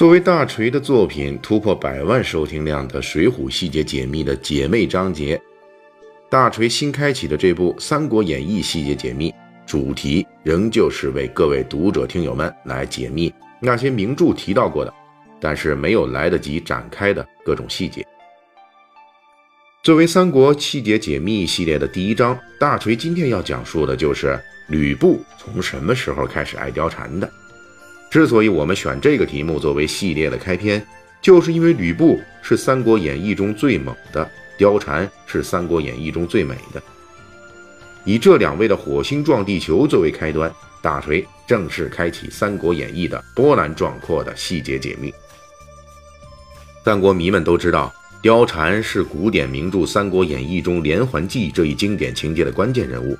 作为大锤的作品突破百万收听量的《水浒细节解密》的姐妹章节，大锤新开启的这部《三国演义细节解密》，主题仍旧是为各位读者听友们来解密那些名著提到过的，但是没有来得及展开的各种细节。作为《三国细节解密》系列的第一章，大锤今天要讲述的就是吕布从什么时候开始爱貂蝉的。之所以我们选这个题目作为系列的开篇，就是因为吕布是《三国演义》中最猛的，貂蝉是《三国演义》中最美的。以这两位的火星撞地球作为开端，大锤正式开启《三国演义》的波澜壮阔的细节解密。三国迷们都知道，貂蝉是古典名著《三国演义》中连环计这一经典情节的关键人物。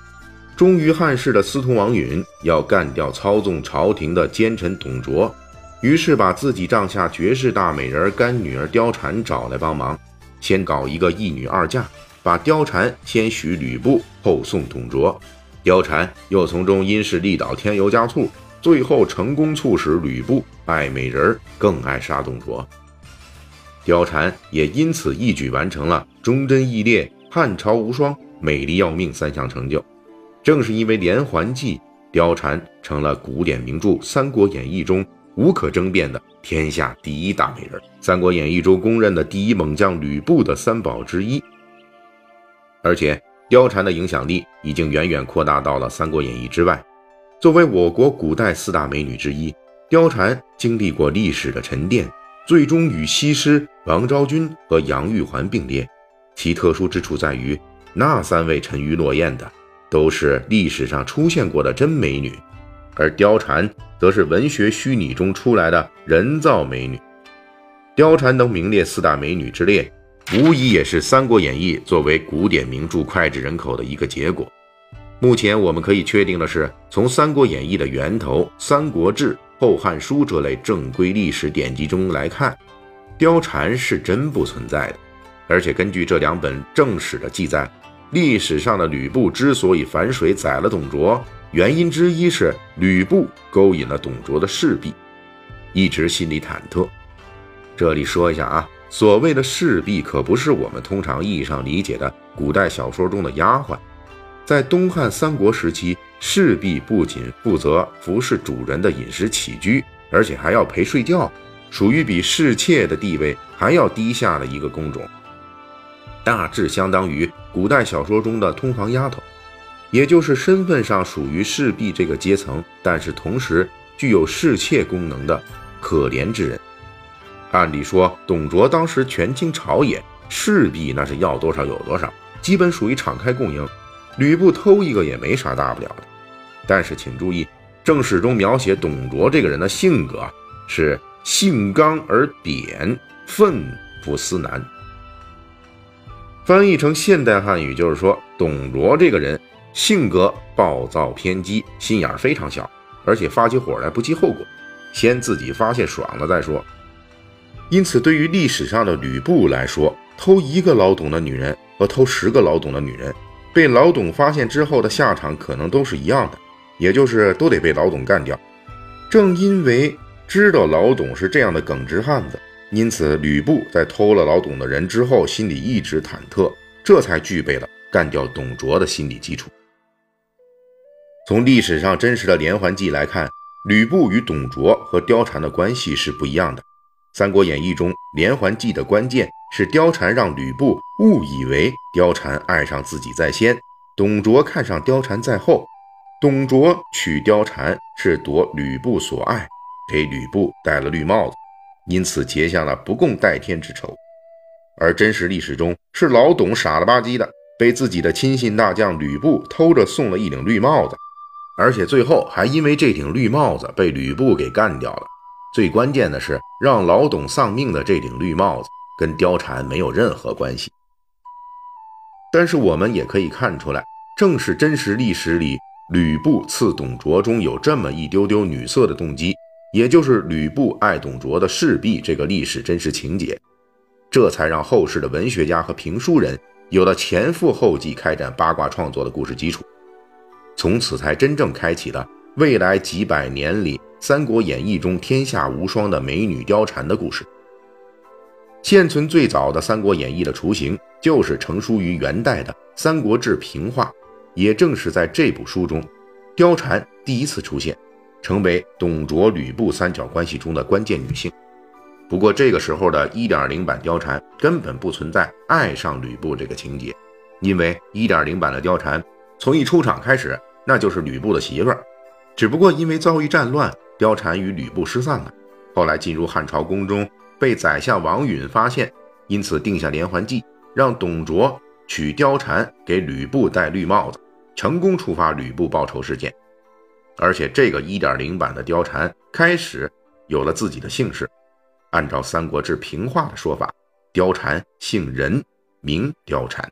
忠于汉室的司徒王允要干掉操纵朝廷的奸臣董卓，于是把自己帐下绝世大美人干女儿貂蝉找来帮忙，先搞一个一女二嫁，把貂蝉先许吕布，后送董卓。貂蝉又从中因势利导，添油加醋，最后成功促使吕布爱美人更爱杀董卓。貂蝉也因此一举完成了忠贞义烈、汉朝无双、美丽要命三项成就。正是因为连环计，貂蝉成了古典名著《三国演义》中无可争辩的天下第一大美人，《三国演义》中公认的第一猛将吕布的三宝之一。而且，貂蝉的影响力已经远远扩大到了《三国演义》之外。作为我国古代四大美女之一，貂蝉经历过历史的沉淀，最终与西施、王昭君和杨玉环并列。其特殊之处在于，那三位沉鱼落雁的。都是历史上出现过的真美女，而貂蝉则是文学虚拟中出来的人造美女。貂蝉能名列四大美女之列，无疑也是《三国演义》作为古典名著脍炙人口的一个结果。目前我们可以确定的是，从《三国演义》的源头《三国志》《后汉书》这类正规历史典籍中来看，貂蝉是真不存在的。而且根据这两本正史的记载。历史上的吕布之所以反水宰了董卓，原因之一是吕布勾引了董卓的侍婢，一直心里忐忑。这里说一下啊，所谓的侍婢可不是我们通常意义上理解的古代小说中的丫鬟。在东汉三国时期，侍婢不仅负责服侍主人的饮食起居，而且还要陪睡觉，属于比侍妾的地位还要低下的一个工种。大致相当于古代小说中的通房丫头，也就是身份上属于侍婢这个阶层，但是同时具有侍妾功能的可怜之人。按理说，董卓当时权倾朝野，侍婢那是要多少有多少，基本属于敞开供应。吕布偷一个也没啥大不了的。但是请注意，正史中描写董卓这个人的性格是性刚而扁，愤不思难。翻译成现代汉语就是说，董卓这个人性格暴躁偏激，心眼非常小，而且发起火来不计后果，先自己发泄爽了再说。因此，对于历史上的吕布来说，偷一个老董的女人和偷十个老董的女人，被老董发现之后的下场可能都是一样的，也就是都得被老董干掉。正因为知道老董是这样的耿直汉子。因此，吕布在偷了老董的人之后，心里一直忐忑，这才具备了干掉董卓的心理基础。从历史上真实的连环计来看，吕布与董卓和貂蝉的关系是不一样的。《三国演义》中连环计的关键是貂蝉让吕布误以为貂蝉爱上自己在先，董卓看上貂蝉在后。董卓娶貂蝉是夺吕布所爱，给吕布戴了绿帽子。因此结下了不共戴天之仇，而真实历史中是老董傻了吧唧的，被自己的亲信大将吕布偷着送了一顶绿帽子，而且最后还因为这顶绿帽子被吕布给干掉了。最关键的是，让老董丧命的这顶绿帽子，跟貂蝉没有任何关系。但是我们也可以看出来，正是真实历史里吕布刺董卓中有这么一丢丢女色的动机，也就是吕布爱董卓的势必这个历史真实情节，这才让后世的文学家和评书人有了前赴后继开展八卦创作的故事基础，从此才真正开启了未来几百年里《三国演义》中天下无双的美女貂蝉的故事。现存最早的《三国演义》的雏形，就是成书于元代的《三国志平话》。也正是在这部书中，貂蝉第一次出现，成为董卓、吕布三角关系中的关键女性。不过，这个时候的1.0版貂蝉根本不存在爱上吕布这个情节，因为1.0版的貂蝉从一出场开始，那就是吕布的媳妇儿。只不过因为遭遇战乱，貂蝉与吕布失散了。后来进入汉朝宫中。被宰相王允发现，因此定下连环计，让董卓娶貂蝉给吕布戴绿帽子，成功触发吕布报仇事件。而且这个1.0版的貂蝉开始有了自己的姓氏，按照《三国志平话》的说法，貂蝉姓任，名貂蝉。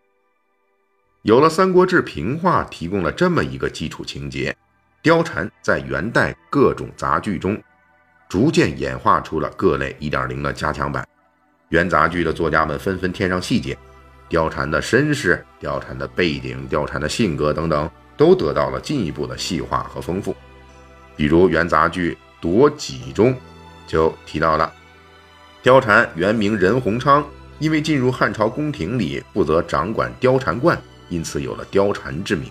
有了《三国志平话》提供了这么一个基础情节，貂蝉在元代各种杂剧中。逐渐演化出了各类1.0的加强版，元杂剧的作家们纷纷添上细节，貂蝉的身世、貂蝉的背景、貂蝉的性格等等，都得到了进一步的细化和丰富。比如元杂剧《夺戟》中就提到了，貂蝉原名任鸿昌，因为进入汉朝宫廷里负责掌管貂蝉观，因此有了貂蝉之名。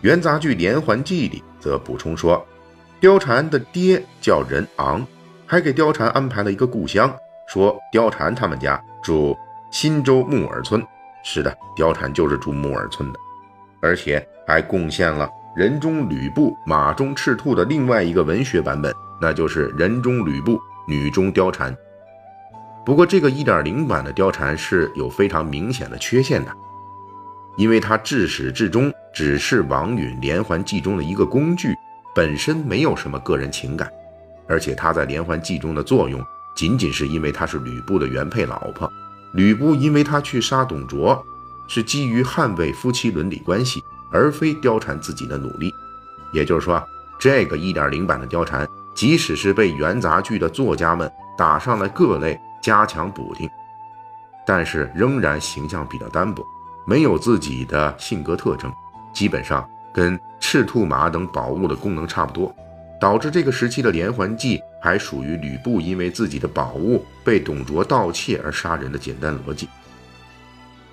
元杂剧《连环计》里则补充说。貂蝉的爹叫任昂，还给貂蝉安排了一个故乡，说貂蝉他们家住新州木耳村。是的，貂蝉就是住木耳村的，而且还贡献了人中吕布、马中赤兔的另外一个文学版本，那就是人中吕布，女中貂蝉。不过这个1.0版的貂蝉是有非常明显的缺陷的，因为它至始至终只是王允连环计中的一个工具。本身没有什么个人情感，而且他在连环计中的作用，仅仅是因为他是吕布的原配老婆。吕布因为他去杀董卓，是基于捍卫夫妻伦理关系，而非貂蝉自己的努力。也就是说，这个1.0版的貂蝉，即使是被元杂剧的作家们打上了各类加强补丁，但是仍然形象比较单薄，没有自己的性格特征，基本上。跟赤兔马等宝物的功能差不多，导致这个时期的连环计还属于吕布因为自己的宝物被董卓盗窃而杀人的简单逻辑。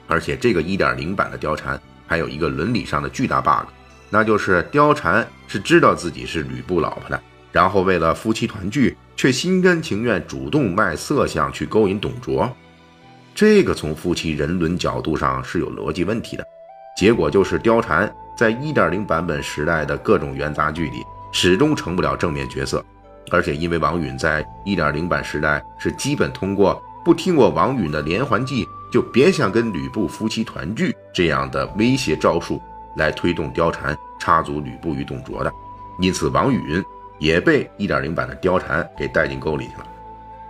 而且这个1.0版的貂蝉还有一个伦理上的巨大 bug，那就是貂蝉是知道自己是吕布老婆的，然后为了夫妻团聚，却心甘情愿主动卖色相去勾引董卓，这个从夫妻人伦角度上是有逻辑问题的。结果就是貂蝉。在1.0版本时代的各种元杂剧里，始终成不了正面角色，而且因为王允在1.0版时代是基本通过不听我王允的连环计，就别想跟吕布夫妻团聚这样的威胁招数来推动貂蝉插足吕布与董卓的，因此王允也被1.0版的貂蝉给带进沟里去了，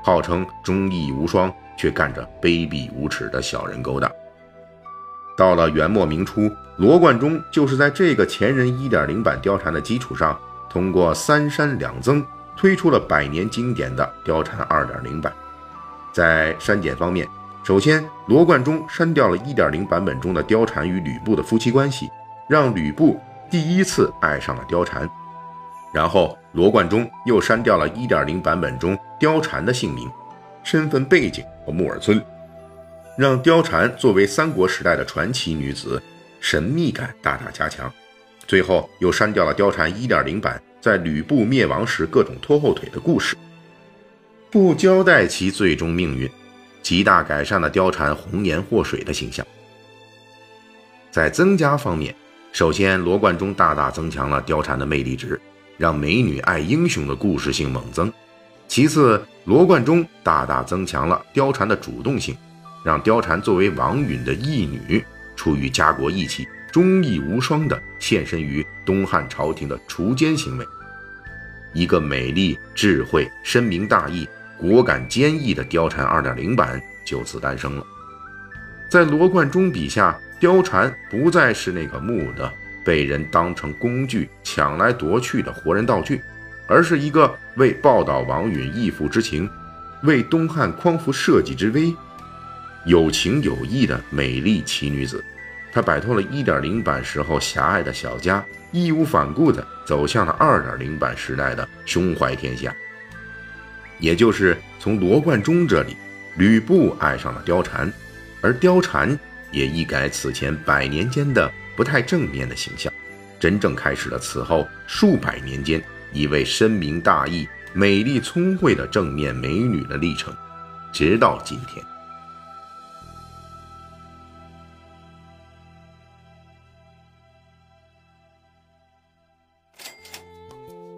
号称忠义无双，却干着卑鄙无耻的小人勾当。到了元末明初，罗贯中就是在这个前人1.0版貂蝉的基础上，通过三删两增，推出了百年经典的貂蝉2.0版。在删减方面，首先罗贯中删掉了1.0版本中的貂蝉与吕布的夫妻关系，让吕布第一次爱上了貂蝉。然后罗贯中又删掉了1.0版本中貂蝉的姓名、身份背景和木耳村。让貂蝉作为三国时代的传奇女子，神秘感大大加强。最后又删掉了貂蝉1.0版在吕布灭亡时各种拖后腿的故事，不交代其最终命运，极大改善了貂蝉红颜祸水的形象。在增加方面，首先罗贯中大大增强了貂蝉的魅力值，让美女爱英雄的故事性猛增；其次，罗贯中大大增强了貂蝉的主动性。让貂蝉作为王允的义女，出于家国义气、忠义无双的献身于东汉朝廷的锄奸行为。一个美丽、智慧、深明大义、果敢坚毅的貂蝉2.0版，就此诞生了。在罗贯中笔下，貂蝉不再是那个木的被人当成工具抢来夺去的活人道具，而是一个为报答王允义父之情，为东汉匡扶社稷之危，有情有义的美丽奇女子。她摆脱了1.0版时候狭隘的小家，义无反顾地走向了2.0版时代的胸怀天下。也就是从罗贯中这里，吕布爱上了貂蝉，而貂蝉也一改此前百年间的不太正面的形象，真正开始了此后数百年间一位深明大义、美丽聪慧的正面美女的历程，直到今天。